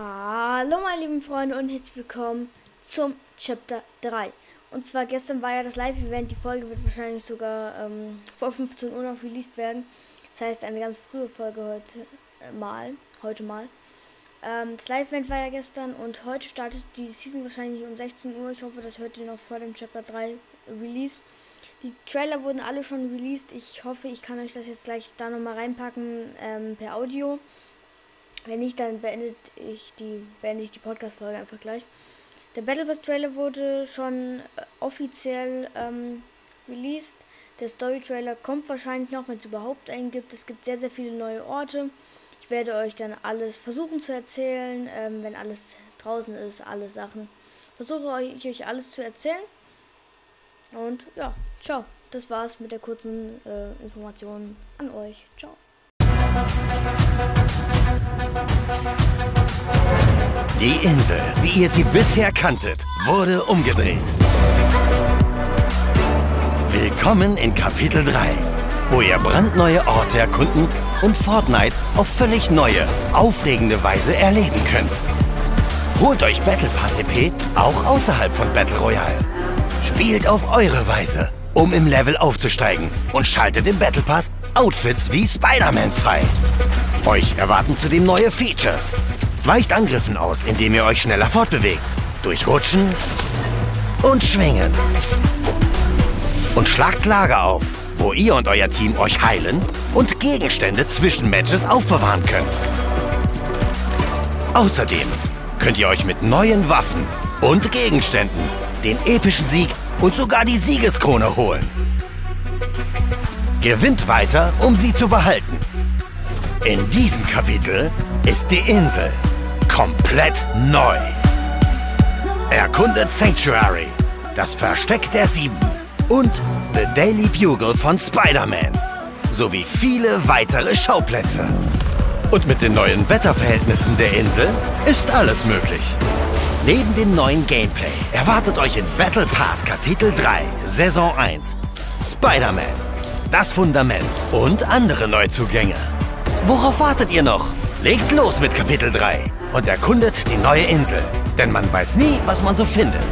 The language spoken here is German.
Hallo meine lieben Freunde und herzlich willkommen zum Chapter 3. Und zwar gestern war ja das Live-Event, die Folge wird wahrscheinlich sogar ähm, vor 15 Uhr noch released werden. Das heißt eine ganz frühe Folge heute äh, mal, heute mal. Ähm, das Live-Event war ja gestern und heute startet die Season wahrscheinlich um 16 Uhr. Ich hoffe, dass heute noch vor dem Chapter 3 Release. Die Trailer wurden alle schon released. Ich hoffe, ich kann euch das jetzt gleich da nochmal reinpacken ähm, per Audio. Wenn nicht, dann beendet ich die, beende ich die Podcast-Folge einfach gleich. Der Battle Pass Trailer wurde schon äh, offiziell ähm, released. Der Story Trailer kommt wahrscheinlich noch, wenn es überhaupt einen gibt. Es gibt sehr, sehr viele neue Orte. Ich werde euch dann alles versuchen zu erzählen, ähm, wenn alles draußen ist, alle Sachen. Versuche ich euch alles zu erzählen. Und ja, ciao. Das war's mit der kurzen äh, Information an euch. Ciao. Die Insel, wie ihr sie bisher kanntet, wurde umgedreht. Willkommen in Kapitel 3, wo ihr brandneue Orte erkunden und Fortnite auf völlig neue, aufregende Weise erleben könnt. Holt euch Battle Pass EP auch außerhalb von Battle Royale. Spielt auf eure Weise, um im Level aufzusteigen und schaltet im Battle Pass Outfits wie Spider-Man frei. Euch erwarten zudem neue Features. Weicht Angriffen aus, indem ihr euch schneller fortbewegt. Durch Rutschen und Schwingen. Und schlagt Lager auf, wo ihr und euer Team euch heilen und Gegenstände zwischen Matches aufbewahren könnt. Außerdem könnt ihr euch mit neuen Waffen und Gegenständen den epischen Sieg und sogar die Siegeskrone holen. Gewinnt weiter, um sie zu behalten. In diesem Kapitel ist die Insel komplett neu. Erkundet Sanctuary, das Versteck der Sieben und The Daily Bugle von Spider-Man sowie viele weitere Schauplätze. Und mit den neuen Wetterverhältnissen der Insel ist alles möglich. Neben dem neuen Gameplay erwartet euch in Battle Pass Kapitel 3, Saison 1 Spider-Man, das Fundament und andere Neuzugänge. Worauf wartet ihr noch? Legt los mit Kapitel 3 und erkundet die neue Insel, denn man weiß nie, was man so findet.